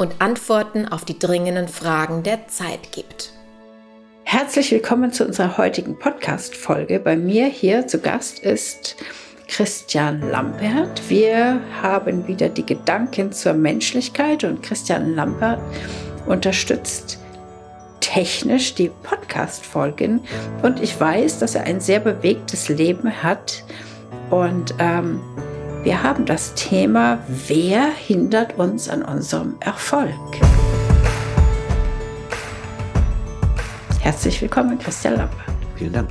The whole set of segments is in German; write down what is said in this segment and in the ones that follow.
und Antworten auf die dringenden Fragen der Zeit gibt. Herzlich willkommen zu unserer heutigen Podcast-Folge. Bei mir hier zu Gast ist Christian Lambert. Wir haben wieder die Gedanken zur Menschlichkeit und Christian Lambert unterstützt technisch die Podcast-Folgen und ich weiß, dass er ein sehr bewegtes Leben hat und ähm, wir haben das Thema, wer hindert uns an unserem Erfolg? Herzlich willkommen, Christian Lambert. Vielen Dank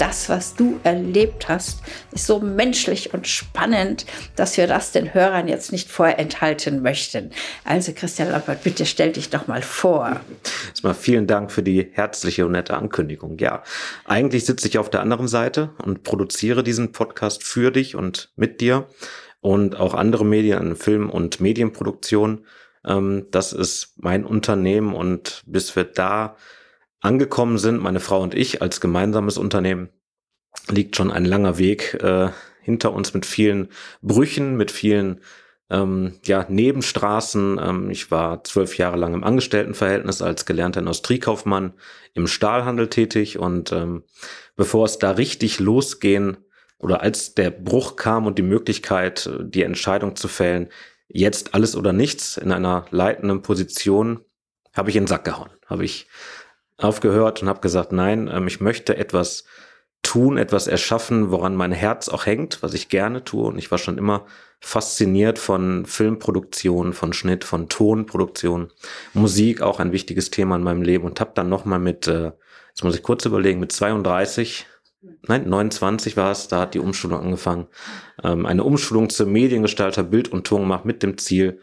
das, was du erlebt hast, ist so menschlich und spannend, dass wir das den Hörern jetzt nicht vorenthalten möchten. Also Christian Lappert, bitte stell dich doch mal vor. Erstmal vielen Dank für die herzliche und nette Ankündigung. Ja, eigentlich sitze ich auf der anderen Seite und produziere diesen Podcast für dich und mit dir und auch andere Medien, Film- und Medienproduktion. Ähm, das ist mein Unternehmen und bis wir da angekommen sind, meine Frau und ich als gemeinsames Unternehmen, liegt schon ein langer Weg äh, hinter uns mit vielen Brüchen, mit vielen ähm, ja, Nebenstraßen. Ähm, ich war zwölf Jahre lang im Angestelltenverhältnis als gelernter Industriekaufmann im Stahlhandel tätig und ähm, bevor es da richtig losgehen oder als der Bruch kam und die Möglichkeit, die Entscheidung zu fällen, jetzt alles oder nichts in einer leitenden Position, habe ich in den Sack gehauen, habe ich aufgehört und habe gesagt, nein, ähm, ich möchte etwas tun, etwas erschaffen, woran mein Herz auch hängt, was ich gerne tue. Und ich war schon immer fasziniert von Filmproduktion, von Schnitt, von Tonproduktion, Musik, auch ein wichtiges Thema in meinem Leben. Und habe dann nochmal mit, äh, jetzt muss ich kurz überlegen, mit 32 Nein, 29 war es, da hat die Umschulung angefangen. Ähm, eine Umschulung zum Mediengestalter, Bild und Ton gemacht mit dem Ziel,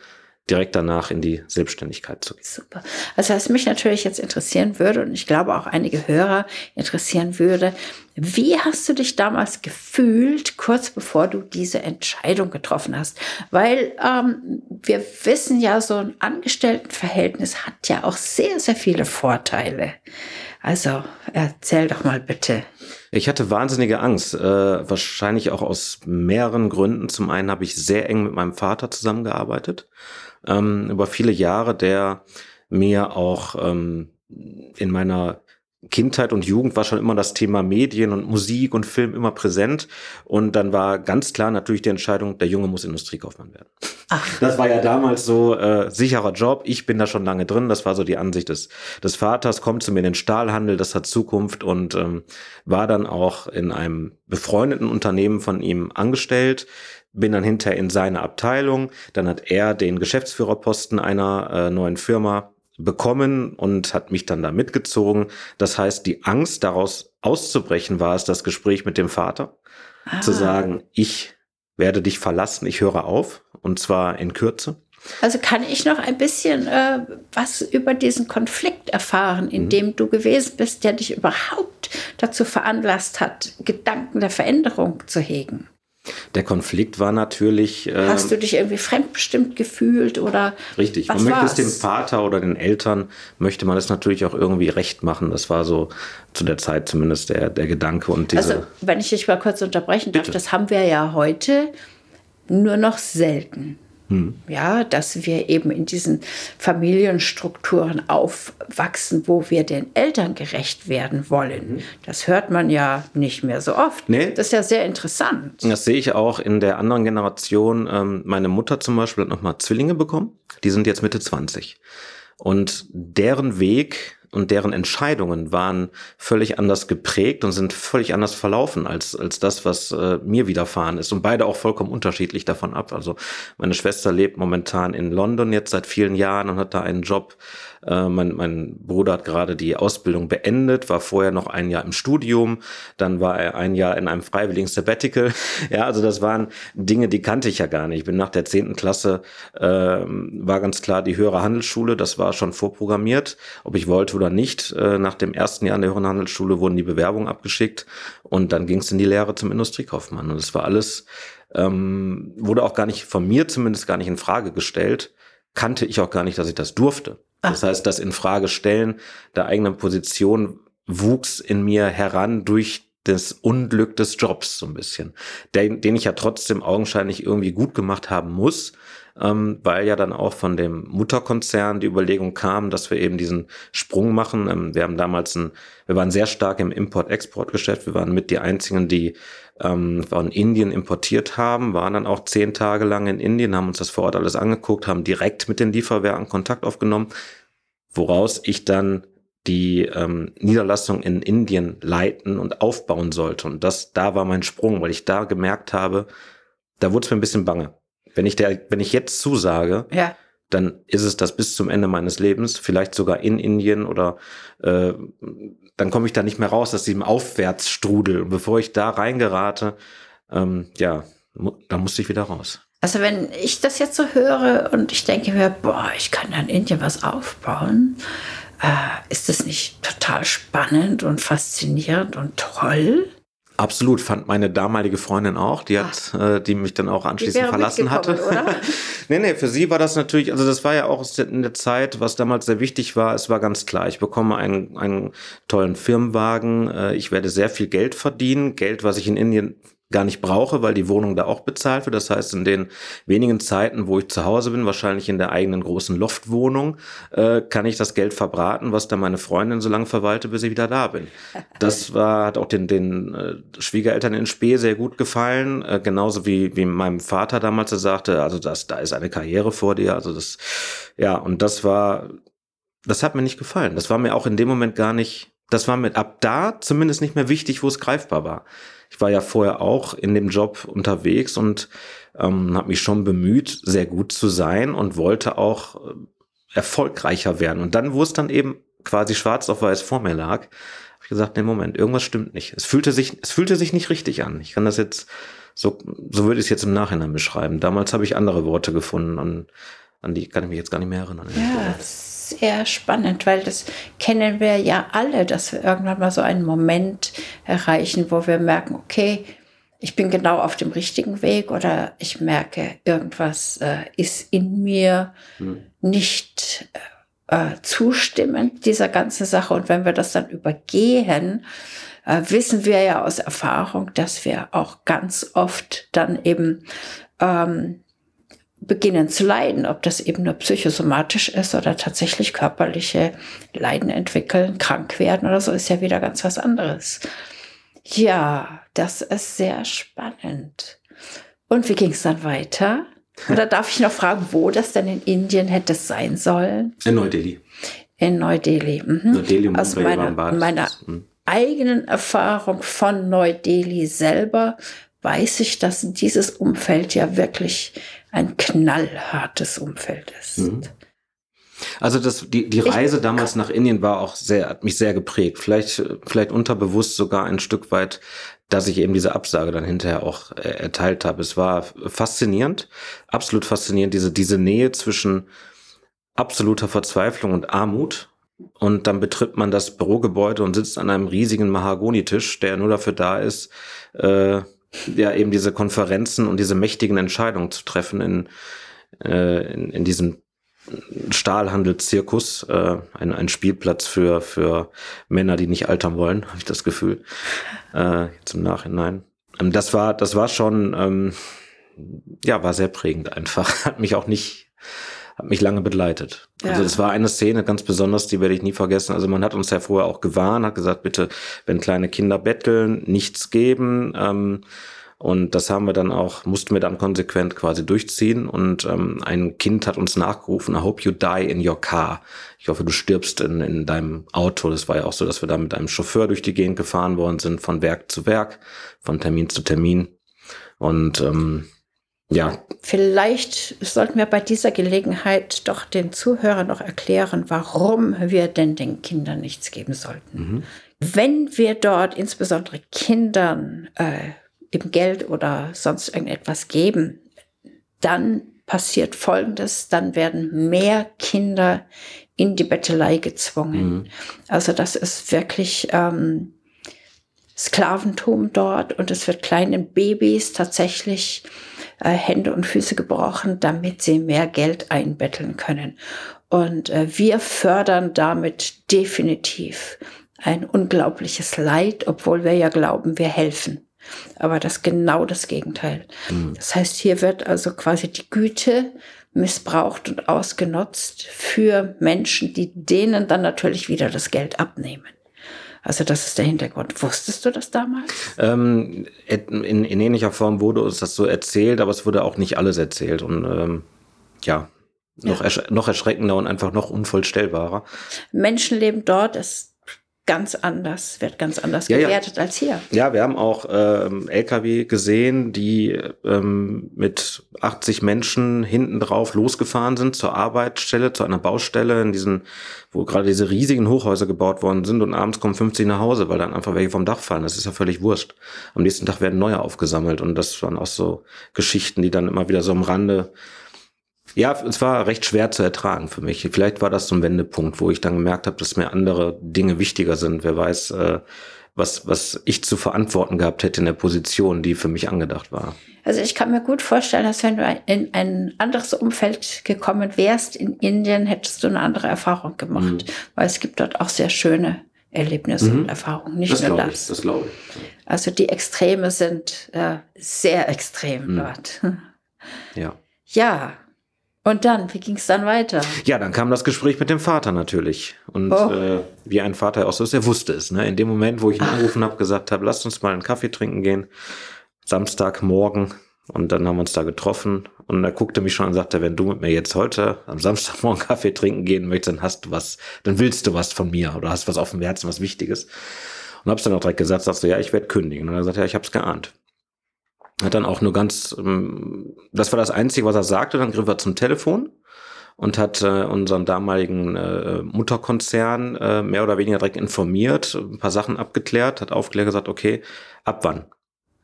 direkt danach in die Selbstständigkeit zu gehen. Super. Also was mich natürlich jetzt interessieren würde und ich glaube auch einige Hörer interessieren würde, wie hast du dich damals gefühlt, kurz bevor du diese Entscheidung getroffen hast? Weil ähm, wir wissen ja, so ein Angestelltenverhältnis hat ja auch sehr, sehr viele Vorteile. Also erzähl doch mal bitte. Ich hatte wahnsinnige Angst, äh, wahrscheinlich auch aus mehreren Gründen. Zum einen habe ich sehr eng mit meinem Vater zusammengearbeitet ähm, über viele Jahre, der mir auch ähm, in meiner Kindheit und Jugend war schon immer das Thema Medien und Musik und Film immer präsent. Und dann war ganz klar natürlich die Entscheidung, der Junge muss Industriekaufmann werden. Ach. Das war ja damals so äh, sicherer Job. Ich bin da schon lange drin. Das war so die Ansicht des, des Vaters. Kommt zu mir in den Stahlhandel, das hat Zukunft und ähm, war dann auch in einem befreundeten Unternehmen von ihm angestellt bin dann hinterher in seine Abteilung. Dann hat er den Geschäftsführerposten einer äh, neuen Firma bekommen und hat mich dann da mitgezogen. Das heißt, die Angst daraus auszubrechen war es das Gespräch mit dem Vater. Ah. Zu sagen, ich werde dich verlassen, ich höre auf und zwar in Kürze. Also kann ich noch ein bisschen äh, was über diesen Konflikt erfahren, in mhm. dem du gewesen bist, der dich überhaupt dazu veranlasst hat, Gedanken der Veränderung zu hegen? Der Konflikt war natürlich. Äh, Hast du dich irgendwie fremdbestimmt gefühlt oder? Richtig. man möchte es dem Vater oder den Eltern möchte man es natürlich auch irgendwie recht machen. Das war so zu der Zeit zumindest der, der Gedanke und diese. Also, wenn ich dich mal kurz unterbrechen darf, Bitte. das haben wir ja heute nur noch selten. Hm. Ja, dass wir eben in diesen Familienstrukturen aufwachsen, wo wir den Eltern gerecht werden wollen. Mhm. Das hört man ja nicht mehr so oft. Nee. Das ist ja sehr interessant. Das sehe ich auch in der anderen Generation. Ähm, meine Mutter zum Beispiel hat nochmal Zwillinge bekommen. Die sind jetzt Mitte 20. Und deren Weg und deren Entscheidungen waren völlig anders geprägt und sind völlig anders verlaufen als, als das, was äh, mir widerfahren ist. Und beide auch vollkommen unterschiedlich davon ab. Also meine Schwester lebt momentan in London jetzt seit vielen Jahren und hat da einen Job äh, mein, mein Bruder hat gerade die Ausbildung beendet, war vorher noch ein Jahr im Studium, dann war er ein Jahr in einem freiwilligen Sabbatical. Ja, also das waren Dinge, die kannte ich ja gar nicht. Ich bin nach der zehnten Klasse, äh, war ganz klar die höhere Handelsschule, das war schon vorprogrammiert, ob ich wollte oder nicht. Äh, nach dem ersten Jahr in der höheren Handelsschule wurden die Bewerbungen abgeschickt und dann ging es in die Lehre zum Industriekaufmann. Und das war alles, ähm, wurde auch gar nicht von mir zumindest gar nicht in Frage gestellt kannte ich auch gar nicht, dass ich das durfte. Das heißt, das in Frage stellen der eigenen Position wuchs in mir heran durch das Unglück des Jobs so ein bisschen, den, den ich ja trotzdem augenscheinlich irgendwie gut gemacht haben muss, ähm, weil ja dann auch von dem Mutterkonzern die Überlegung kam, dass wir eben diesen Sprung machen. Ähm, wir haben damals ein, wir waren sehr stark im Import-Export-Geschäft. Wir waren mit die einzigen, die ähm, von Indien importiert haben, waren dann auch zehn Tage lang in Indien, haben uns das vor Ort alles angeguckt, haben direkt mit den Lieferwerken Kontakt aufgenommen, woraus ich dann die ähm, Niederlassung in Indien leiten und aufbauen sollte. Und das, da war mein Sprung, weil ich da gemerkt habe, da wurde es mir ein bisschen bange. Wenn ich der, wenn ich jetzt zusage, ja. dann ist es das bis zum Ende meines Lebens, vielleicht sogar in Indien oder äh, dann komme ich da nicht mehr raus aus diesem Aufwärtsstrudel. Und bevor ich da reingerate, ähm, ja, da musste ich wieder raus. Also wenn ich das jetzt so höre und ich denke mir, boah, ich kann in Indien was aufbauen, äh, ist das nicht total spannend und faszinierend und toll? Absolut, fand meine damalige Freundin auch, die hat, äh, die mich dann auch anschließend verlassen hatte. Oder? nee, nee, für sie war das natürlich, also das war ja auch in der Zeit, was damals sehr wichtig war, es war ganz klar, ich bekomme einen, einen tollen Firmenwagen, äh, ich werde sehr viel Geld verdienen, Geld, was ich in Indien gar nicht brauche, weil die Wohnung da auch bezahlt wird. Das heißt, in den wenigen Zeiten, wo ich zu Hause bin, wahrscheinlich in der eigenen großen Loftwohnung, äh, kann ich das Geld verbraten, was da meine Freundin so lange verwalte, bis ich wieder da bin. Das war, hat auch den, den äh, Schwiegereltern in Spee sehr gut gefallen, äh, genauso wie, wie meinem Vater damals sagte, also das, da ist eine Karriere vor dir, also das, ja, und das war, das hat mir nicht gefallen. Das war mir auch in dem Moment gar nicht, das war mir ab da zumindest nicht mehr wichtig, wo es greifbar war ich war ja vorher auch in dem Job unterwegs und ähm, habe mich schon bemüht, sehr gut zu sein und wollte auch äh, erfolgreicher werden. Und dann, wo es dann eben quasi schwarz auf weiß vor mir lag, habe ich gesagt, nee, Moment, irgendwas stimmt nicht. Es fühlte sich, es fühlte sich nicht richtig an. Ich kann das jetzt, so, so würde ich es jetzt im Nachhinein beschreiben. Damals habe ich andere Worte gefunden und an die kann ich mich jetzt gar nicht mehr erinnern. Ja, sehr spannend, weil das kennen wir ja alle, dass wir irgendwann mal so einen Moment erreichen, wo wir merken, okay, ich bin genau auf dem richtigen Weg oder ich merke, irgendwas äh, ist in mir hm. nicht äh, zustimmend dieser ganzen Sache. Und wenn wir das dann übergehen, äh, wissen wir ja aus Erfahrung, dass wir auch ganz oft dann eben ähm, beginnen zu leiden, ob das eben nur psychosomatisch ist oder tatsächlich körperliche Leiden entwickeln, krank werden oder so, ist ja wieder ganz was anderes. Ja, das ist sehr spannend. Und wie ging es dann weiter? Oder darf ich noch fragen, wo das denn in Indien hätte sein sollen? In Neu-Delhi. In Neu-Delhi. Mhm. Neu-Delhi Aus meiner, meiner mhm. eigenen Erfahrung von Neu-Delhi selber weiß ich, dass dieses Umfeld ja wirklich ein knallhartes Umfeld ist. Mhm. Also das, die, die Reise ich, damals nach Indien war auch sehr, hat mich sehr geprägt. Vielleicht, vielleicht unterbewusst sogar ein Stück weit, dass ich eben diese Absage dann hinterher auch äh, erteilt habe. Es war faszinierend, absolut faszinierend, diese, diese Nähe zwischen absoluter Verzweiflung und Armut. Und dann betritt man das Bürogebäude und sitzt an einem riesigen Mahagonitisch, der nur dafür da ist, äh, ja eben diese Konferenzen und diese mächtigen Entscheidungen zu treffen in, äh, in, in diesem Stahlhandelszirkus, äh, ein, ein Spielplatz für, für Männer, die nicht altern wollen, habe ich das Gefühl. Äh, zum Nachhinein. Ähm, das war, das war schon, ähm, ja, war sehr prägend einfach. Hat mich auch nicht, hat mich lange begleitet. Ja. Also das war eine Szene ganz besonders, die werde ich nie vergessen. Also man hat uns ja vorher auch gewarnt, hat gesagt, bitte, wenn kleine Kinder betteln, nichts geben. Ähm, Und das haben wir dann auch, mussten wir dann konsequent quasi durchziehen. Und ähm, ein Kind hat uns nachgerufen, I hope you die in your car. Ich hoffe, du stirbst in, in deinem Auto. Das war ja auch so, dass wir da mit einem Chauffeur durch die Gegend gefahren worden sind, von Werk zu Werk, von Termin zu Termin. Und ähm, ja. Vielleicht sollten wir bei dieser Gelegenheit doch den Zuhörern noch erklären, warum wir denn den Kindern nichts geben sollten. Mhm. Wenn wir dort insbesondere Kindern äh, eben Geld oder sonst irgendetwas geben, dann passiert Folgendes, dann werden mehr Kinder in die Bettelei gezwungen. Mhm. Also das ist wirklich ähm, Sklaventum dort und es wird kleinen Babys tatsächlich äh, Hände und Füße gebrochen, damit sie mehr Geld einbetteln können. Und äh, wir fördern damit definitiv ein unglaubliches Leid, obwohl wir ja glauben, wir helfen. Aber das ist genau das Gegenteil. Mhm. Das heißt, hier wird also quasi die Güte missbraucht und ausgenutzt für Menschen, die denen dann natürlich wieder das Geld abnehmen. Also das ist der Hintergrund. Wusstest du das damals? Ähm, in, in, ähnlicher Form wurde uns das so erzählt, aber es wurde auch nicht alles erzählt. Und ähm, ja, noch, ja. Ersch noch erschreckender und einfach noch unvollstellbarer. Menschenleben dort ist ganz anders, wird ganz anders ja, gewertet ja. als hier. Ja, wir haben auch ähm, LKW gesehen, die ähm, mit 80 Menschen hinten drauf losgefahren sind zur Arbeitsstelle, zu einer Baustelle in diesen, wo gerade diese riesigen Hochhäuser gebaut worden sind und abends kommen 50 nach Hause, weil dann einfach welche vom Dach fallen. Das ist ja völlig wurscht. Am nächsten Tag werden neue aufgesammelt und das waren auch so Geschichten, die dann immer wieder so am Rande ja, es war recht schwer zu ertragen für mich. Vielleicht war das so ein Wendepunkt, wo ich dann gemerkt habe, dass mir andere Dinge wichtiger sind. Wer weiß, äh, was, was ich zu verantworten gehabt hätte in der Position, die für mich angedacht war. Also ich kann mir gut vorstellen, dass wenn du in ein anderes Umfeld gekommen wärst in Indien, hättest du eine andere Erfahrung gemacht, mhm. weil es gibt dort auch sehr schöne Erlebnisse mhm. und Erfahrungen, nicht das nur das. Ich, das glaube ich. Also die Extreme sind äh, sehr extrem mhm. dort. Ja. Ja, und dann, wie ging es dann weiter? Ja, dann kam das Gespräch mit dem Vater natürlich. Und oh. äh, wie ein Vater auch so ist, er wusste es. Ne? In dem Moment, wo ich ihn angerufen habe, gesagt habe, lasst uns mal einen Kaffee trinken gehen. Samstagmorgen. Und dann haben wir uns da getroffen. Und er guckte mich schon an und sagte, wenn du mit mir jetzt heute am Samstagmorgen Kaffee trinken gehen möchtest, dann hast du was, dann willst du was von mir oder hast was auf dem Herzen, was Wichtiges. Und hab's dann auch direkt gesagt, sagst du, ja, ich werde kündigen. Und er sagt, ja, ich hab's geahnt hat dann auch nur ganz, ähm, das war das Einzige, was er sagte, dann griff er zum Telefon und hat äh, unseren damaligen äh, Mutterkonzern äh, mehr oder weniger direkt informiert, ein paar Sachen abgeklärt, hat aufgeklärt gesagt, okay, ab wann?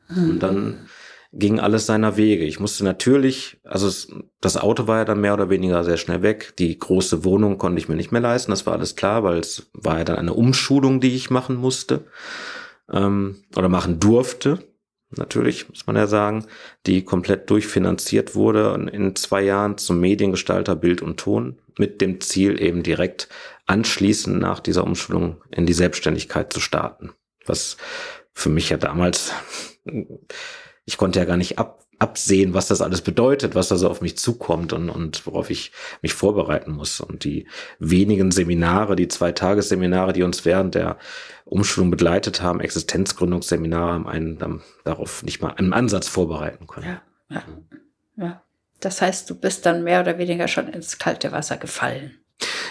Mhm. Und dann ging alles seiner Wege. Ich musste natürlich, also es, das Auto war ja dann mehr oder weniger sehr schnell weg. Die große Wohnung konnte ich mir nicht mehr leisten, das war alles klar, weil es war ja dann eine Umschulung, die ich machen musste ähm, oder machen durfte natürlich, muss man ja sagen, die komplett durchfinanziert wurde in zwei Jahren zum Mediengestalter Bild und Ton mit dem Ziel eben direkt anschließend nach dieser Umschulung in die Selbstständigkeit zu starten. Was für mich ja damals, ich konnte ja gar nicht ab, absehen, was das alles bedeutet, was da so auf mich zukommt und, und worauf ich mich vorbereiten muss. Und die wenigen Seminare, die zwei Tagesseminare, die uns während der Umschulung begleitet haben, Existenzgründungsseminare, haben einen dann darauf nicht mal einen Ansatz vorbereiten können. Ja, ja, ja. Das heißt, du bist dann mehr oder weniger schon ins kalte Wasser gefallen.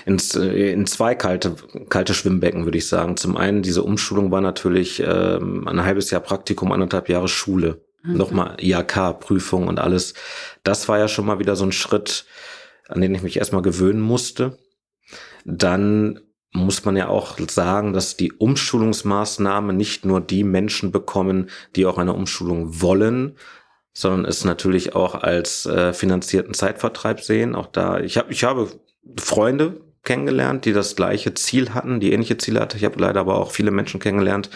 Ins, äh, in zwei kalte, kalte Schwimmbecken, würde ich sagen. Zum einen, diese Umschulung war natürlich ähm, ein halbes Jahr Praktikum, anderthalb Jahre Schule. Mhm. Nochmal IAK-Prüfung und alles. Das war ja schon mal wieder so ein Schritt, an den ich mich erstmal gewöhnen musste. Dann muss man ja auch sagen, dass die Umschulungsmaßnahmen nicht nur die Menschen bekommen, die auch eine Umschulung wollen, sondern es natürlich auch als äh, finanzierten Zeitvertreib sehen. Auch da, ich habe, ich habe Freunde kennengelernt, die das gleiche Ziel hatten, die ähnliche Ziele hatten. Ich habe leider aber auch viele Menschen kennengelernt,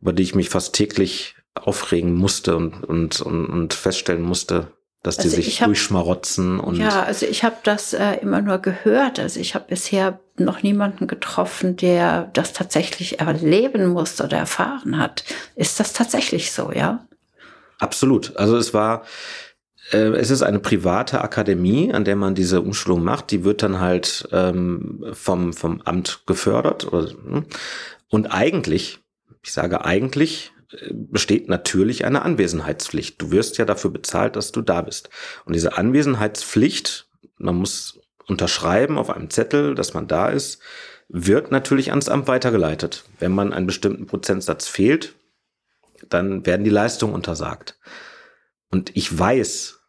über die ich mich fast täglich aufregen musste und, und, und, und feststellen musste, dass die also sich hab, durchschmarotzen und. Ja, also ich habe das äh, immer nur gehört. Also ich habe bisher noch niemanden getroffen, der das tatsächlich erleben musste oder erfahren hat. Ist das tatsächlich so, ja? Absolut. Also es war, äh, es ist eine private Akademie, an der man diese Umschulung macht. Die wird dann halt ähm, vom, vom Amt gefördert. Oder, hm. und eigentlich, ich sage eigentlich, besteht natürlich eine Anwesenheitspflicht. Du wirst ja dafür bezahlt, dass du da bist. Und diese Anwesenheitspflicht, man muss unterschreiben auf einem Zettel, dass man da ist, wird natürlich ans Amt weitergeleitet. Wenn man einen bestimmten Prozentsatz fehlt, dann werden die Leistungen untersagt. Und ich weiß,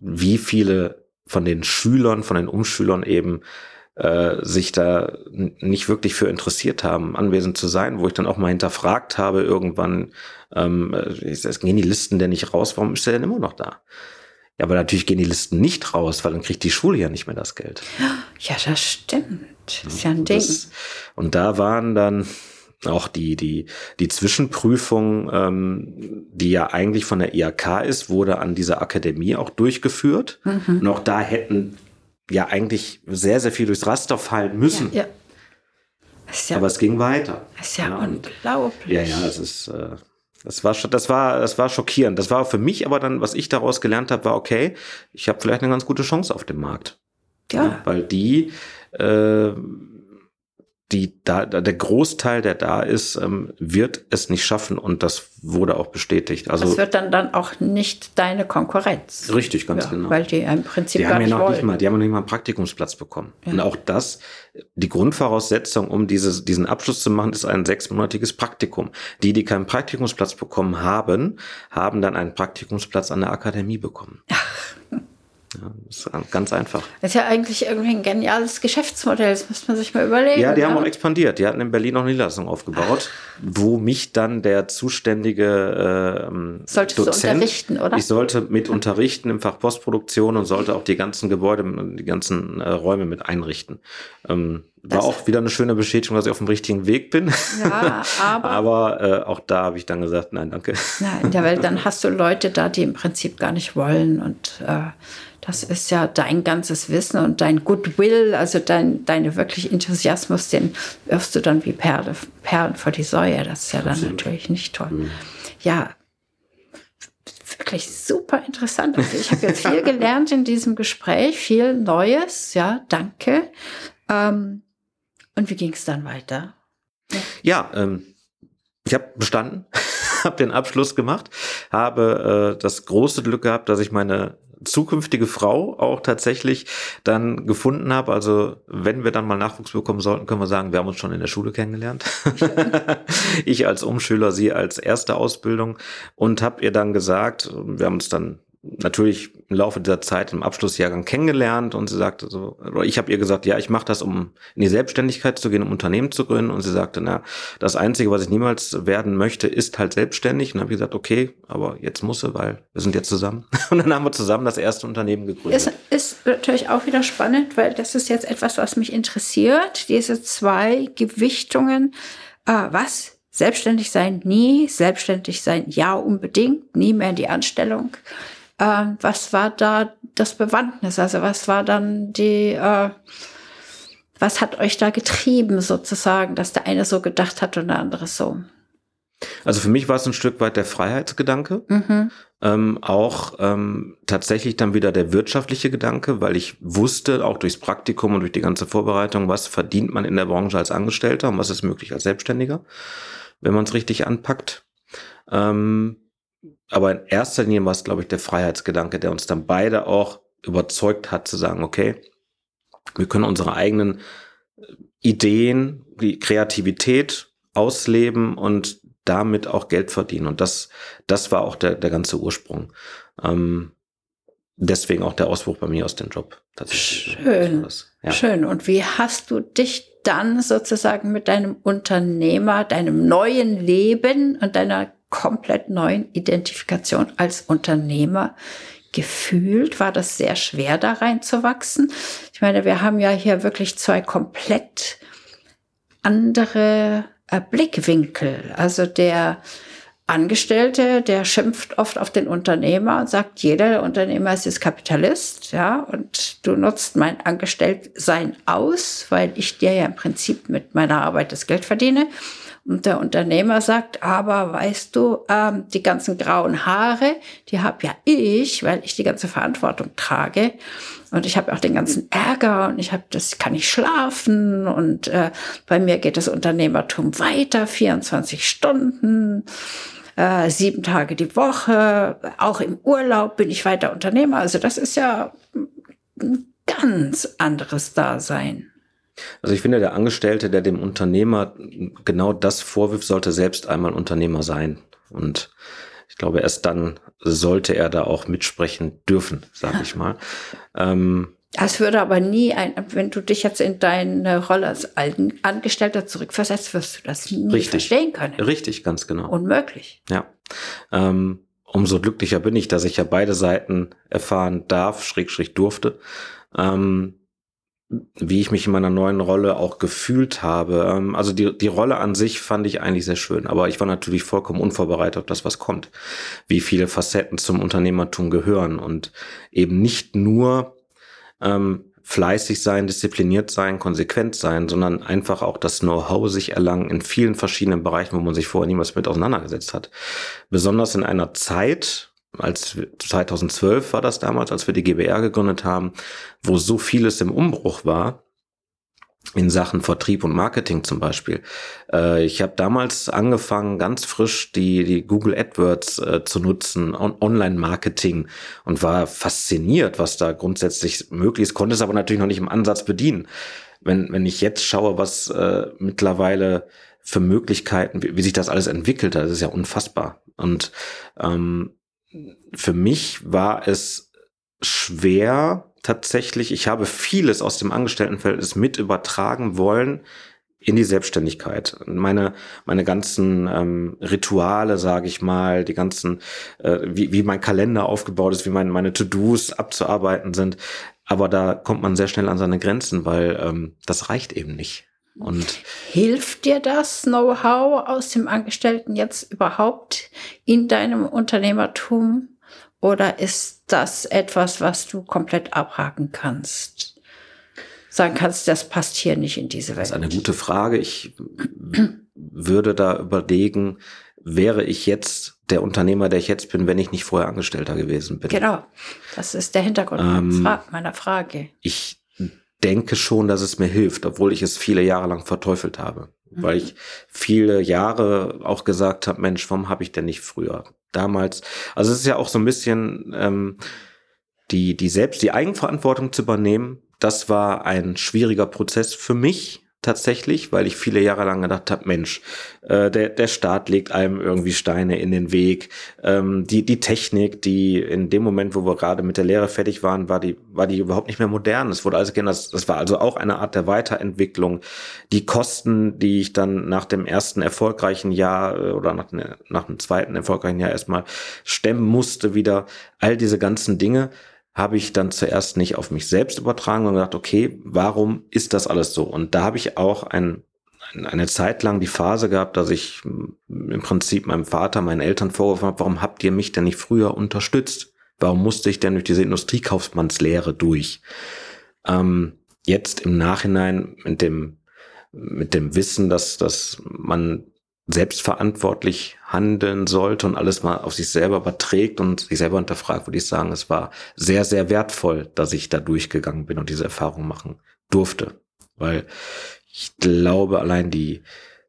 wie viele von den Schülern, von den Umschülern eben äh, sich da nicht wirklich für interessiert haben, anwesend zu sein, wo ich dann auch mal hinterfragt habe irgendwann, ähm, es gehen die Listen denn nicht raus, warum ist der denn immer noch da? Ja, aber natürlich gehen die Listen nicht raus, weil dann kriegt die Schule ja nicht mehr das Geld. Ja, das stimmt. Das ist ja ein Ding. Das, und da waren dann auch die, die, die Zwischenprüfung, ähm, die ja eigentlich von der IHK ist, wurde an dieser Akademie auch durchgeführt. Mhm. Und auch da hätten ja eigentlich sehr, sehr viel durchs Raster fallen müssen. Ja, ja. Aber es ging weiter. Das ist ja, ja unglaublich. Ja, ja, es ist, äh, das war, das war, das war schockierend. Das war für mich aber dann, was ich daraus gelernt habe, war okay, ich habe vielleicht eine ganz gute Chance auf dem Markt. Ja. ja weil die, äh, die da, der Großteil, der da ist, ähm, wird es nicht schaffen und das wurde auch bestätigt. Also das wird dann dann auch nicht deine Konkurrenz. Richtig, ganz ja, genau. Weil die im Prinzip die gar haben nicht ja noch nicht mal, die haben noch nicht mal einen Praktikumsplatz bekommen. Ja. Und auch das, die Grundvoraussetzung, um dieses, diesen Abschluss zu machen, ist ein sechsmonatiges Praktikum. Die, die keinen Praktikumsplatz bekommen haben, haben dann einen Praktikumsplatz an der Akademie bekommen. Ach. Ja, das ist ganz einfach. Das ist ja eigentlich irgendwie ein geniales Geschäftsmodell, das müsste man sich mal überlegen. Ja, die haben auch expandiert. Die hatten in Berlin noch eine Niederlassung aufgebaut, Ach. wo mich dann der zuständige ähm, Solltest Dozent, du unterrichten, oder? Ich sollte mit unterrichten im Fach Postproduktion und sollte auch die ganzen Gebäude, die ganzen äh, Räume mit einrichten. Ähm, war das auch wieder eine schöne Bestätigung, dass ich auf dem richtigen Weg bin. Ja, aber. aber äh, auch da habe ich dann gesagt, nein, danke. Nein, ja, weil dann hast du Leute da, die im Prinzip gar nicht wollen und äh, das ist ja dein ganzes Wissen und dein Goodwill, also dein deine wirklich Enthusiasmus, den wirfst du dann wie Perle, Perlen vor die Säue. Das ist ja dann natürlich nicht toll. Mhm. Ja, wirklich super interessant. Also ich habe jetzt viel gelernt in diesem Gespräch, viel Neues. Ja, danke. Ähm, und wie ging es dann weiter? Ja, ähm, ich habe bestanden, habe den Abschluss gemacht, habe äh, das große Glück gehabt, dass ich meine zukünftige Frau auch tatsächlich dann gefunden habe. Also wenn wir dann mal Nachwuchs bekommen sollten, können wir sagen, wir haben uns schon in der Schule kennengelernt. ich als Umschüler, sie als erste Ausbildung und habe ihr dann gesagt, wir haben uns dann natürlich im Laufe dieser Zeit im Abschlussjahrgang kennengelernt und sie sagte so, oder ich habe ihr gesagt, ja, ich mache das, um in die Selbstständigkeit zu gehen, um Unternehmen zu gründen. Und sie sagte, na, das Einzige, was ich niemals werden möchte, ist halt selbstständig. Und habe gesagt, okay, aber jetzt muss sie, weil wir sind jetzt zusammen. Und dann haben wir zusammen das erste Unternehmen gegründet. Es ist natürlich auch wieder spannend, weil das ist jetzt etwas, was mich interessiert. Diese zwei Gewichtungen. Äh, was? Selbstständig sein nie, selbstständig sein ja unbedingt, nie mehr in die Anstellung äh, was war da das Bewandtnis? Also was war dann die, äh, was hat euch da getrieben sozusagen, dass der eine so gedacht hat und der andere so? Also für mich war es ein Stück weit der Freiheitsgedanke, mhm. ähm, auch ähm, tatsächlich dann wieder der wirtschaftliche Gedanke, weil ich wusste, auch durchs Praktikum und durch die ganze Vorbereitung, was verdient man in der Branche als Angestellter und was ist möglich als Selbstständiger, wenn man es richtig anpackt. Ähm, aber in erster Linie war es, glaube ich, der Freiheitsgedanke, der uns dann beide auch überzeugt hat zu sagen, okay, wir können unsere eigenen äh, Ideen, die Kreativität ausleben und damit auch Geld verdienen. Und das, das war auch der, der ganze Ursprung. Ähm, deswegen auch der Ausbruch bei mir aus dem Job. Tatsächlich. Schön. Ja. Schön. Und wie hast du dich dann sozusagen mit deinem Unternehmer, deinem neuen Leben und deiner komplett neuen Identifikation als Unternehmer gefühlt? War das sehr schwer, da reinzuwachsen? Ich meine, wir haben ja hier wirklich zwei komplett andere äh, Blickwinkel. Also der Angestellte, der schimpft oft auf den Unternehmer und sagt, jeder Unternehmer ist jetzt Kapitalist, ja, und du nutzt mein Angestelltsein aus, weil ich dir ja im Prinzip mit meiner Arbeit das Geld verdiene. Und der Unternehmer sagt, aber weißt du, ähm, die ganzen grauen Haare, die habe ja ich, weil ich die ganze Verantwortung trage. Und ich habe auch den ganzen Ärger und ich habe das kann ich schlafen und äh, bei mir geht das Unternehmertum weiter 24 Stunden. äh, sieben Tage die Woche, auch im Urlaub bin ich weiter Unternehmer. Also das ist ja ein ganz anderes Dasein. Also ich finde, der Angestellte, der dem Unternehmer genau das vorwirft, sollte selbst einmal Unternehmer sein. Und ich glaube, erst dann sollte er da auch mitsprechen dürfen, sage ich mal. Ähm, das würde aber nie ein, wenn du dich jetzt in deine Rolle als alten Angestellter zurückversetzt, wirst du das nie richtig, verstehen können. Richtig, ganz genau. Unmöglich. Ja. Ähm, umso glücklicher bin ich, dass ich ja beide Seiten erfahren darf, schräg, schräg durfte. Ähm, wie ich mich in meiner neuen Rolle auch gefühlt habe. Ähm, also die, die Rolle an sich fand ich eigentlich sehr schön, aber ich war natürlich vollkommen unvorbereitet auf das, was kommt. Wie viele Facetten zum Unternehmertum gehören und eben nicht nur ähm, fleißig sein, diszipliniert sein, konsequent sein, sondern einfach auch das Know-how sich erlangen in vielen verschiedenen Bereichen, wo man sich vorher niemals mit auseinandergesetzt hat. Besonders in einer Zeit, als 2012 war das damals, als wir die GBR gegründet haben, wo so vieles im Umbruch war, in Sachen Vertrieb und Marketing zum Beispiel. Äh, ich habe damals angefangen, ganz frisch die, die Google AdWords äh, zu nutzen, on Online-Marketing und war fasziniert, was da grundsätzlich möglich ist, konnte es aber natürlich noch nicht im Ansatz bedienen. Wenn, wenn ich jetzt schaue, was äh, mittlerweile für Möglichkeiten, wie, wie sich das alles entwickelt, das ist ja unfassbar. Und ähm, für mich war es schwer tatsächlich. Ich habe vieles aus dem Angestelltenverhältnis mit übertragen wollen in die Selbstständigkeit. Meine, meine ganzen ähm, Rituale, sage ich mal, die ganzen, äh, wie, wie mein Kalender aufgebaut ist, wie mein, meine To-Dos abzuarbeiten sind. Aber da kommt man sehr schnell an seine Grenzen, weil ähm, das reicht eben nicht. Und hilft dir das Know-how aus dem Angestellten jetzt überhaupt in deinem Unternehmertum? Oder ist das etwas, was du komplett abhaken kannst? Sagen kannst, das passt hier nicht in diese Welt. Das ist eine gute Frage. Ich würde da überlegen, wäre ich jetzt der Unternehmer, der ich jetzt bin, wenn ich nicht vorher Angestellter gewesen bin? Genau. Das ist der Hintergrund ähm, meiner Frage. Ich denke schon, dass es mir hilft, obwohl ich es viele Jahre lang verteufelt habe. Mhm. Weil ich viele Jahre auch gesagt habe, Mensch, warum habe ich denn nicht früher damals? Also es ist ja auch so ein bisschen ähm, die, die selbst die Eigenverantwortung zu übernehmen. Das war ein schwieriger Prozess für mich, tatsächlich, weil ich viele Jahre lang gedacht habe, Mensch, äh, der, der Staat legt einem irgendwie Steine in den Weg. Ähm, die, die Technik, die in dem Moment, wo wir gerade mit der Lehre fertig waren, war die, war die überhaupt nicht mehr modern. Es wurde also geändert. Das, das war also auch eine Art der Weiterentwicklung. Die Kosten, die ich dann nach dem ersten erfolgreichen Jahr äh, oder nach, nach dem zweiten erfolgreichen Jahr erstmal stemmen musste, wieder all diese ganzen Dinge habe ich dann zuerst nicht auf mich selbst übertragen und gedacht, okay, warum ist das alles so? Und da habe ich auch ein, eine Zeit lang die Phase gehabt, dass ich im Prinzip meinem Vater, meinen Eltern vorgeworfen habe, warum habt ihr mich denn nicht früher unterstützt? Warum musste ich denn durch diese Industriekaufmannslehre durch? Ähm, jetzt im Nachhinein mit dem, mit dem Wissen, dass, dass man selbstverantwortlich handeln sollte und alles mal auf sich selber überträgt und sich selber hinterfragt, würde ich sagen, es war sehr, sehr wertvoll, dass ich da durchgegangen bin und diese Erfahrung machen durfte. Weil ich glaube, allein die,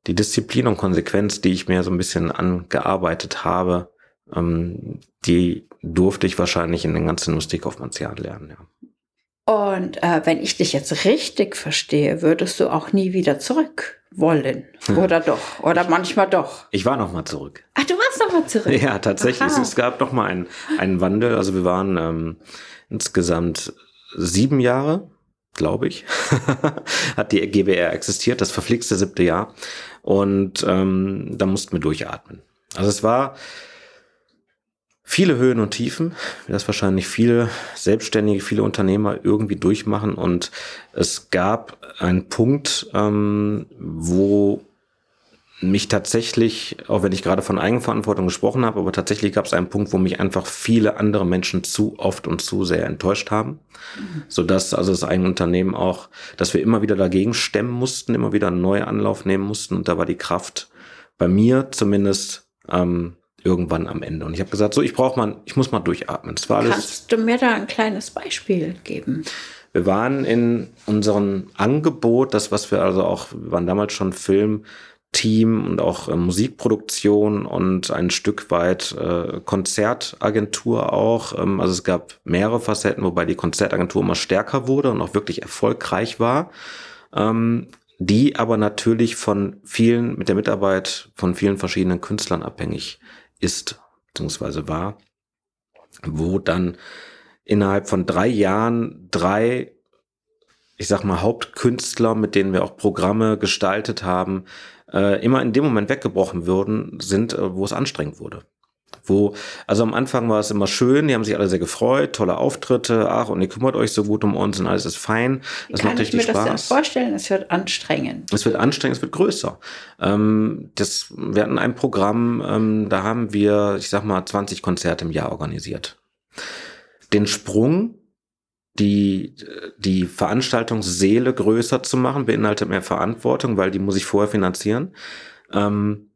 die Disziplin und Konsequenz, die ich mir so ein bisschen angearbeitet habe, ähm, die durfte ich wahrscheinlich in den ganzen Industriekaufmannsjahren lernen, ja. Und äh, wenn ich dich jetzt richtig verstehe, würdest du auch nie wieder zurück wollen. Oder doch? Oder manchmal doch? Ich war noch mal zurück. Ach, du warst noch mal zurück? Ja, tatsächlich. Aha. Es gab noch mal einen, einen Wandel. Also wir waren ähm, insgesamt sieben Jahre, glaube ich, hat die GBR existiert, das verflixte siebte Jahr. Und ähm, da mussten wir durchatmen. Also es war viele Höhen und Tiefen, wie das wahrscheinlich viele Selbstständige, viele Unternehmer irgendwie durchmachen. Und es gab einen Punkt, ähm, wo mich tatsächlich, auch wenn ich gerade von Eigenverantwortung gesprochen habe, aber tatsächlich gab es einen Punkt, wo mich einfach viele andere Menschen zu oft und zu sehr enttäuscht haben, mhm. so dass also das eigene Unternehmen auch, dass wir immer wieder dagegen stemmen mussten, immer wieder einen neuen Anlauf nehmen mussten und da war die Kraft bei mir zumindest ähm, irgendwann am Ende. Und ich habe gesagt, so, ich brauche mal, ich muss mal durchatmen. Das war alles. Kannst du mir da ein kleines Beispiel geben? Wir waren in unserem Angebot, das, was wir also auch, wir waren damals schon Film Team und auch äh, Musikproduktion und ein Stück weit äh, Konzertagentur auch. Ähm, also es gab mehrere Facetten, wobei die Konzertagentur immer stärker wurde und auch wirklich erfolgreich war. Ähm, die aber natürlich von vielen, mit der Mitarbeit von vielen verschiedenen Künstlern abhängig ist, beziehungsweise war, wo dann innerhalb von drei Jahren drei ich sag mal, Hauptkünstler, mit denen wir auch Programme gestaltet haben, äh, immer in dem Moment weggebrochen würden, sind, äh, wo es anstrengend wurde. Wo, also am Anfang war es immer schön, die haben sich alle sehr gefreut, tolle Auftritte, ach, und ihr kümmert euch so gut um uns und alles ist fein. Das Wie macht richtig ich mir Spaß. Das vorstellen, es wird anstrengend. Es wird anstrengend, es wird größer. Ähm, das, wir hatten ein Programm, ähm, da haben wir, ich sag mal, 20 Konzerte im Jahr organisiert. Den Sprung die, die Veranstaltungsseele größer zu machen, beinhaltet mehr Verantwortung, weil die muss ich vorher finanzieren. Ähm,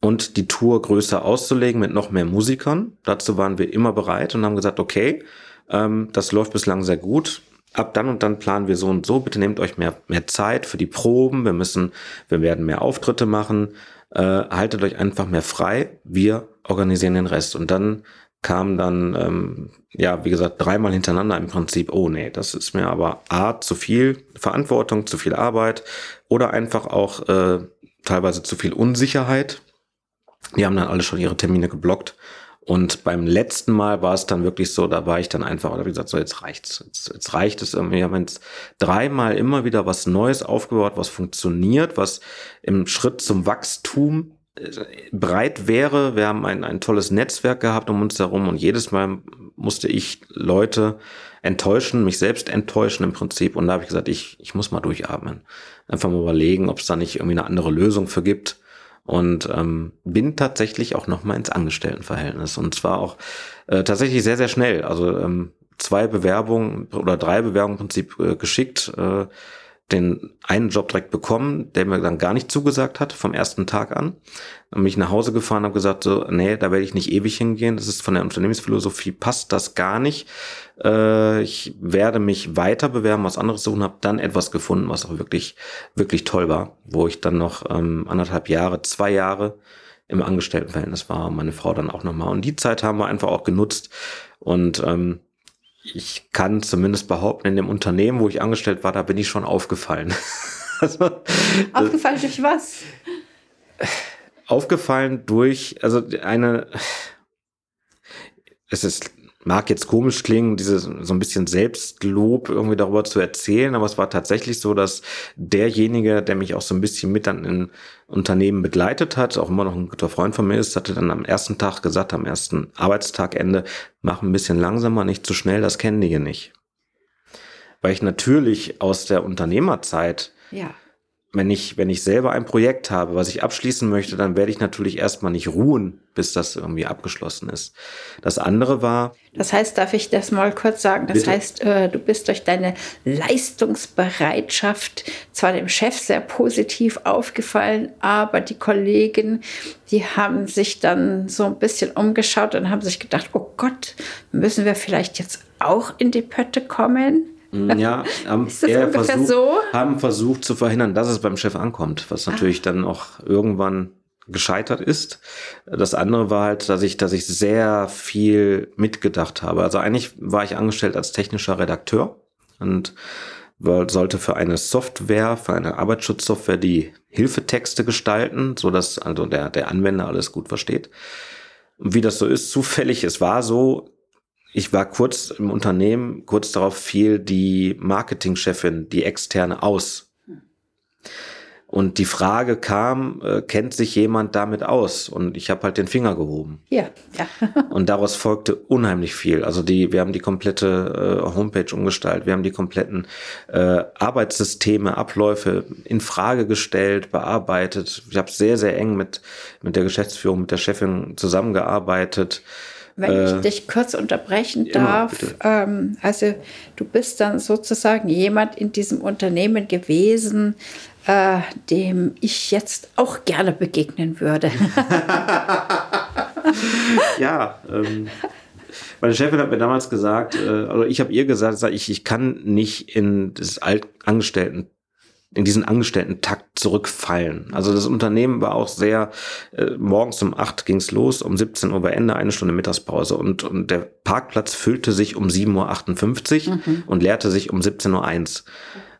und die Tour größer auszulegen mit noch mehr Musikern. Dazu waren wir immer bereit und haben gesagt, okay, ähm, das läuft bislang sehr gut. Ab dann und dann planen wir so und so. Bitte nehmt euch mehr, mehr Zeit für die Proben. Wir müssen, wir werden mehr Auftritte machen. Äh, haltet euch einfach mehr frei. Wir organisieren den Rest. Und dann kam dann, ähm, ja, wie gesagt, dreimal hintereinander im Prinzip, oh nee, das ist mir aber A, zu viel Verantwortung, zu viel Arbeit oder einfach auch äh, teilweise zu viel Unsicherheit. Die haben dann alle schon ihre Termine geblockt. Und beim letzten Mal war es dann wirklich so, da war ich dann einfach, oder wie gesagt, so jetzt reicht's. Jetzt, jetzt reicht es irgendwie. Wir haben jetzt dreimal immer wieder was Neues aufgebaut, was funktioniert, was im Schritt zum Wachstum breit wäre. Wir haben ein, ein tolles Netzwerk gehabt um uns herum und jedes Mal musste ich Leute enttäuschen, mich selbst enttäuschen im Prinzip. Und da habe ich gesagt, ich, ich muss mal durchatmen. Einfach mal überlegen, ob es da nicht irgendwie eine andere Lösung für gibt. Und ähm, bin tatsächlich auch nochmal ins Angestelltenverhältnis. Und zwar auch äh, tatsächlich sehr, sehr schnell. Also ähm, zwei Bewerbungen oder drei Bewerbungen im Prinzip äh, geschickt. Äh, den einen Job direkt bekommen, der mir dann gar nicht zugesagt hat, vom ersten Tag an. Dann bin ich nach Hause gefahren, habe gesagt, so, nee, da werde ich nicht ewig hingehen. Das ist von der Unternehmensphilosophie, passt das gar nicht. Äh, ich werde mich weiter bewerben, was anderes suchen, habe dann etwas gefunden, was auch wirklich, wirklich toll war, wo ich dann noch ähm, anderthalb Jahre, zwei Jahre im Angestelltenverhältnis war, meine Frau dann auch nochmal. Und die Zeit haben wir einfach auch genutzt. Und ähm, ich kann zumindest behaupten, in dem Unternehmen, wo ich angestellt war, da bin ich schon aufgefallen. also, aufgefallen durch was? Aufgefallen durch, also eine, es ist mag jetzt komisch klingen, dieses so ein bisschen Selbstlob irgendwie darüber zu erzählen, aber es war tatsächlich so, dass derjenige, der mich auch so ein bisschen mit dann in Unternehmen begleitet hat, auch immer noch ein guter Freund von mir ist, hatte dann am ersten Tag gesagt, am ersten Arbeitstagende, mach ein bisschen langsamer, nicht zu schnell, das kennen die hier nicht. Weil ich natürlich aus der Unternehmerzeit ja wenn ich, wenn ich selber ein Projekt habe, was ich abschließen möchte, dann werde ich natürlich erstmal nicht ruhen, bis das irgendwie abgeschlossen ist. Das andere war. Das heißt, darf ich das mal kurz sagen? Das bitte? heißt, äh, du bist durch deine Leistungsbereitschaft zwar dem Chef sehr positiv aufgefallen, aber die Kollegen, die haben sich dann so ein bisschen umgeschaut und haben sich gedacht, oh Gott, müssen wir vielleicht jetzt auch in die Pötte kommen? Mm, ja, haben, Ist das eher versucht, so? haben versucht zu verhindern, dass es beim Chef ankommt, was natürlich ah. dann auch irgendwann gescheitert ist. Das andere war halt, dass ich, dass ich sehr viel mitgedacht habe. Also eigentlich war ich angestellt als technischer Redakteur und sollte für eine Software, für eine Arbeitsschutzsoftware die Hilfetexte gestalten, so dass also der, der Anwender alles gut versteht. wie das so ist, zufällig, es war so, ich war kurz im Unternehmen, kurz darauf fiel die Marketingchefin, die externe aus. Und die Frage kam, äh, kennt sich jemand damit aus? Und ich habe halt den Finger gehoben. Ja, ja. und daraus folgte unheimlich viel. Also die, wir haben die komplette äh, Homepage umgestaltet, wir haben die kompletten äh, Arbeitssysteme, Abläufe in Frage gestellt, bearbeitet. Ich habe sehr, sehr eng mit mit der Geschäftsführung, mit der Chefin zusammengearbeitet. Wenn äh, ich dich kurz unterbrechen darf, ähm, also du bist dann sozusagen jemand in diesem Unternehmen gewesen, äh, dem ich jetzt auch gerne begegnen würde. ja, ähm, meine Chefin hat mir damals gesagt, äh, oder ich habe ihr gesagt, ich, ich kann nicht in das Altangestellten in diesen Angestellten-Takt zurückfallen. Also das Unternehmen war auch sehr, äh, morgens um acht ging's los, um 17 Uhr war Ende, eine Stunde Mittagspause und, und der Parkplatz füllte sich um 7.58 Uhr mhm. und leerte sich um 17.01 Uhr.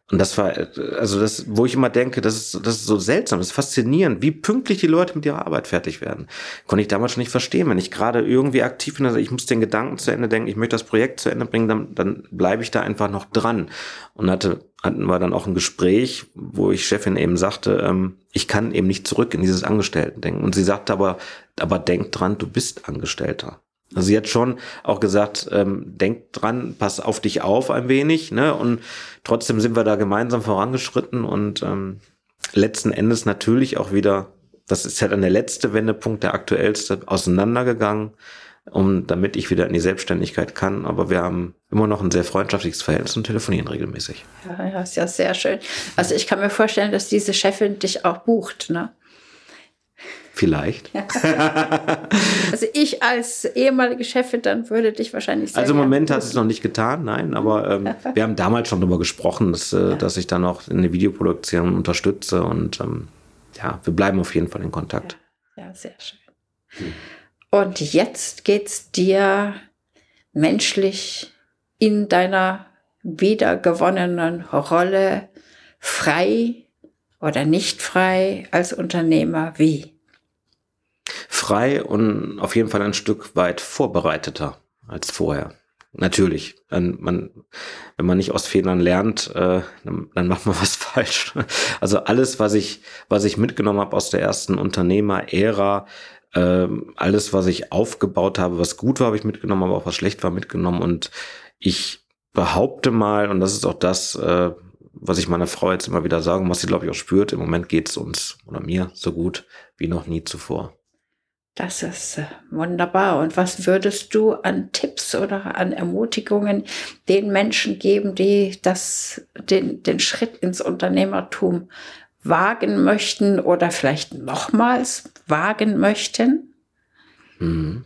Und das war, also das, wo ich immer denke, das ist, das ist so seltsam, das ist faszinierend, wie pünktlich die Leute mit ihrer Arbeit fertig werden. Konnte ich damals schon nicht verstehen. Wenn ich gerade irgendwie aktiv bin, also ich muss den Gedanken zu Ende denken, ich möchte das Projekt zu Ende bringen, dann, dann bleibe ich da einfach noch dran. Und hatte, hatten wir dann auch ein Gespräch, wo ich Chefin eben sagte, ähm, ich kann eben nicht zurück in dieses Angestellten-Denken. Und sie sagte aber, aber denk dran, du bist Angestellter. Also sie hat schon auch gesagt, ähm, denk dran, pass auf dich auf ein wenig, ne? Und trotzdem sind wir da gemeinsam vorangeschritten und ähm, letzten Endes natürlich auch wieder, das ist ja dann der letzte Wendepunkt, der aktuellste, auseinandergegangen, um damit ich wieder in die Selbstständigkeit kann. Aber wir haben immer noch ein sehr freundschaftliches Verhältnis und telefonieren regelmäßig. Ja, ja, ist ja sehr schön. Also ich kann mir vorstellen, dass diese Chefin dich auch bucht, ne? Vielleicht. also ich als ehemalige Chefin dann würde dich wahrscheinlich sehr Also im Moment hat es noch nicht getan, nein, aber ähm, wir haben damals schon darüber gesprochen, dass, äh, ja. dass ich dann auch in der Videoproduktion unterstütze und ähm, ja, wir bleiben auf jeden Fall in Kontakt. Ja, ja sehr schön. Hm. Und jetzt geht es dir menschlich in deiner wiedergewonnenen Rolle frei oder nicht frei als Unternehmer wie? Frei und auf jeden Fall ein Stück weit vorbereiteter als vorher. Natürlich, man, wenn man nicht aus Fehlern lernt, äh, dann, dann macht man was falsch. Also alles, was ich, was ich mitgenommen habe aus der ersten Unternehmer-Ära, äh, alles, was ich aufgebaut habe, was gut war, habe ich mitgenommen, aber auch was schlecht war, mitgenommen. Und ich behaupte mal, und das ist auch das, äh, was ich meiner Frau jetzt immer wieder sagen, was sie, glaube ich, auch spürt, im Moment geht es uns oder mir so gut wie noch nie zuvor. Das ist äh, wunderbar. Und was würdest du an Tipps oder an Ermutigungen den Menschen geben, die das, den, den Schritt ins Unternehmertum wagen möchten oder vielleicht nochmals wagen möchten? Mhm.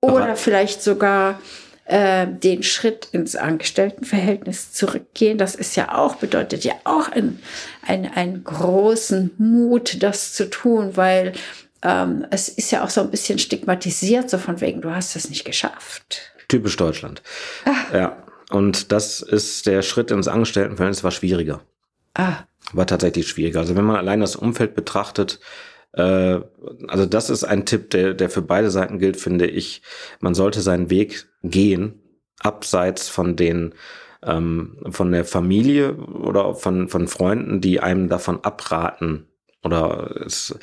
Oder vielleicht sogar äh, den Schritt ins Angestelltenverhältnis zurückgehen. Das ist ja auch, bedeutet ja auch ein, ein, einen großen Mut, das zu tun, weil ähm, es ist ja auch so ein bisschen stigmatisiert, so von wegen, du hast es nicht geschafft. Typisch Deutschland. Ah. Ja. Und das ist der Schritt ins Angestelltenverhältnis war schwieriger. Ah. War tatsächlich schwieriger. Also wenn man allein das Umfeld betrachtet, äh, also das ist ein Tipp, der, der für beide Seiten gilt, finde ich. Man sollte seinen Weg gehen, abseits von den ähm, von der Familie oder von, von Freunden, die einem davon abraten, oder es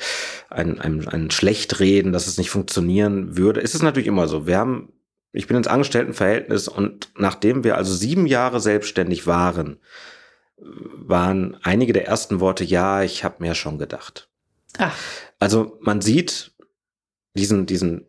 ein, ein, ein Schlechtreden, dass es nicht funktionieren würde. ist Es natürlich immer so. Wir haben, ich bin ins Angestelltenverhältnis und nachdem wir also sieben Jahre selbstständig waren, waren einige der ersten Worte, ja, ich habe mir schon gedacht. Ach. Also man sieht diesen, diesen,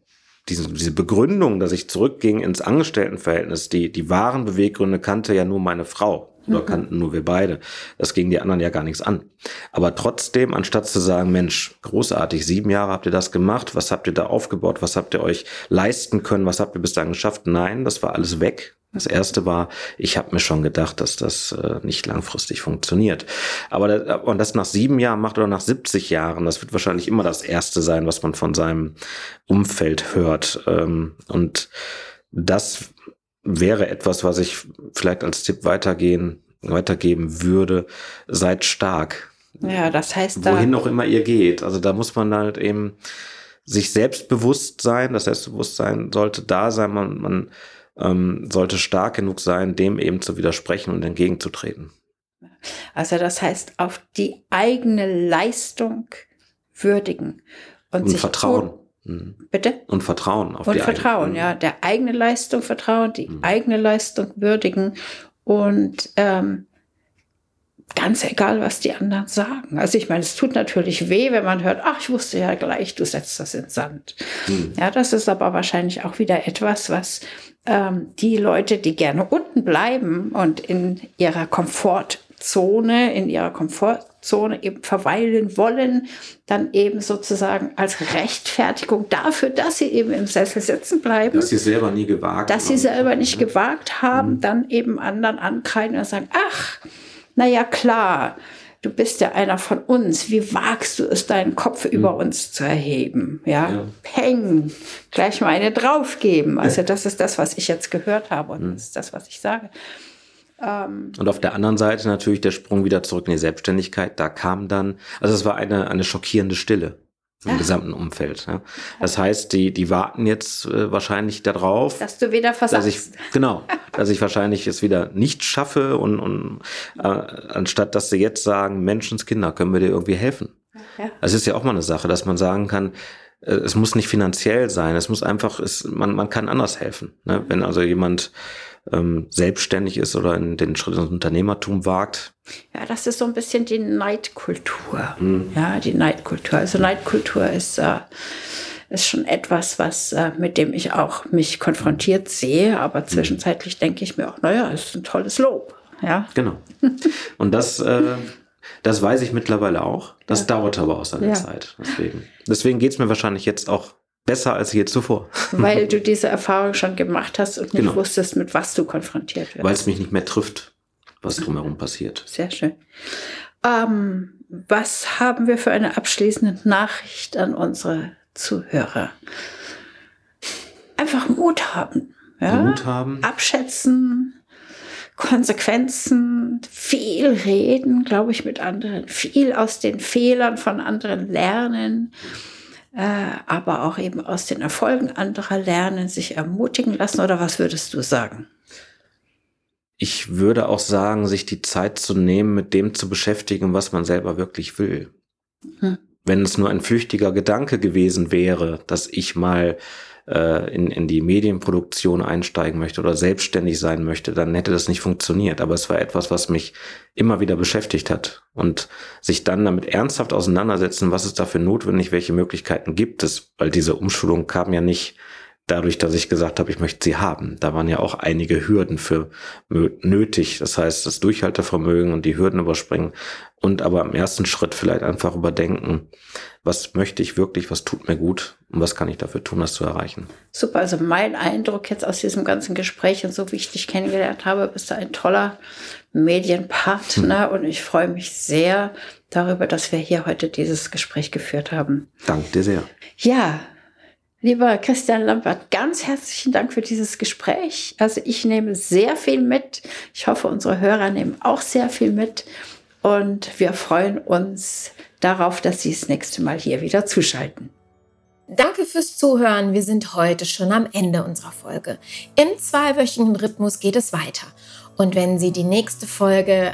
diesen, diese Begründung, dass ich zurückging ins Angestelltenverhältnis, die, die wahren Beweggründe kannte ja nur meine Frau. Oder kannten nur wir beide. Das ging die anderen ja gar nichts an. Aber trotzdem, anstatt zu sagen, Mensch, großartig, sieben Jahre habt ihr das gemacht, was habt ihr da aufgebaut, was habt ihr euch leisten können, was habt ihr bis dahin geschafft? Nein, das war alles weg. Das erste war, ich habe mir schon gedacht, dass das äh, nicht langfristig funktioniert. Aber das, und das nach sieben Jahren macht oder nach 70 Jahren, das wird wahrscheinlich immer das erste sein, was man von seinem Umfeld hört. Ähm, und das wäre etwas, was ich vielleicht als Tipp weitergehen, weitergeben würde. Seid stark. Ja, das heißt da. Wohin auch immer ihr geht. Also da muss man halt eben sich selbstbewusst sein. Das Selbstbewusstsein sollte da sein. Man, man ähm, sollte stark genug sein, dem eben zu widersprechen und entgegenzutreten. Also das heißt, auf die eigene Leistung würdigen und, und sich vertrauen. Mhm. Bitte? Und Vertrauen auf und die Vertrauen, eigene. ja. Der eigene Leistung vertrauen, die mhm. eigene Leistung würdigen und ähm, ganz egal, was die anderen sagen. Also ich meine, es tut natürlich weh, wenn man hört, ach, ich wusste ja gleich, du setzt das in Sand. Mhm. Ja, das ist aber wahrscheinlich auch wieder etwas, was ähm, die Leute, die gerne unten bleiben und in ihrer Komfortzone, in ihrer Komfort Zone eben verweilen wollen, dann eben sozusagen als Rechtfertigung dafür, dass sie eben im Sessel sitzen bleiben. Dass sie selber nie gewagt Dass sie selber nicht gewagt haben, mhm. dann eben anderen ankreiden und sagen, ach, naja klar, du bist ja einer von uns. Wie wagst du es, deinen Kopf über uns zu erheben? Ja, ja. peng, gleich mal eine draufgeben. Also das ist das, was ich jetzt gehört habe und mhm. das ist das, was ich sage. Ähm, und auf der anderen Seite natürlich der Sprung wieder zurück in die Selbstständigkeit. Da kam dann, also es war eine, eine schockierende Stille im ja. gesamten Umfeld. Ja. Das heißt, die, die warten jetzt äh, wahrscheinlich darauf, dass du wieder versagst. Dass ich, genau, dass ich wahrscheinlich es wieder nicht schaffe und, und äh, anstatt dass sie jetzt sagen, Menschenskinder, können wir dir irgendwie helfen. Ja. Das ist ja auch mal eine Sache, dass man sagen kann, äh, es muss nicht finanziell sein, es muss einfach, es, man, man kann anders helfen. Ne? Wenn also jemand ähm, selbstständig ist oder in den Schritt ins Unternehmertum wagt. Ja, das ist so ein bisschen die Neidkultur. Mhm. Ja, die Neidkultur. Also Neidkultur ist, äh, ist schon etwas, was äh, mit dem ich auch mich konfrontiert sehe, aber mhm. zwischenzeitlich denke ich mir auch, naja, ist ein tolles Lob. Ja. Genau. Und das, äh, das weiß ich mittlerweile auch. Das ja. dauert aber auch seine ja. Zeit. Deswegen, deswegen geht es mir wahrscheinlich jetzt auch besser als je zuvor. Weil du diese Erfahrung schon gemacht hast und nicht genau. wusstest, mit was du konfrontiert wirst. Weil es mich nicht mehr trifft, was drumherum passiert. Sehr schön. Ähm, was haben wir für eine abschließende Nachricht an unsere Zuhörer? Einfach Mut haben. Ja? Mut haben. Abschätzen, Konsequenzen, viel reden, glaube ich, mit anderen, viel aus den Fehlern von anderen lernen aber auch eben aus den Erfolgen anderer lernen, sich ermutigen lassen? Oder was würdest du sagen? Ich würde auch sagen, sich die Zeit zu nehmen, mit dem zu beschäftigen, was man selber wirklich will. Hm. Wenn es nur ein flüchtiger Gedanke gewesen wäre, dass ich mal äh, in, in die Medienproduktion einsteigen möchte oder selbstständig sein möchte, dann hätte das nicht funktioniert. Aber es war etwas, was mich immer wieder beschäftigt hat. Und sich dann damit ernsthaft auseinandersetzen, was ist dafür notwendig, welche Möglichkeiten gibt es, weil diese Umschulung kam ja nicht dadurch, dass ich gesagt habe, ich möchte sie haben. Da waren ja auch einige Hürden für nötig. Das heißt, das Durchhaltevermögen und die Hürden überspringen und aber im ersten Schritt vielleicht einfach überdenken, was möchte ich wirklich, was tut mir gut und was kann ich dafür tun, das zu erreichen. Super, also mein Eindruck jetzt aus diesem ganzen Gespräch und so wie ich dich kennengelernt habe, bist du ein toller Medienpartner hm. und ich freue mich sehr darüber, dass wir hier heute dieses Gespräch geführt haben. Danke dir sehr. Ja, Lieber Christian Lampert, ganz herzlichen Dank für dieses Gespräch. Also ich nehme sehr viel mit. Ich hoffe, unsere Hörer nehmen auch sehr viel mit. Und wir freuen uns darauf, dass Sie das nächste Mal hier wieder zuschalten. Danke fürs Zuhören. Wir sind heute schon am Ende unserer Folge. Im zweiwöchigen Rhythmus geht es weiter. Und wenn Sie die nächste Folge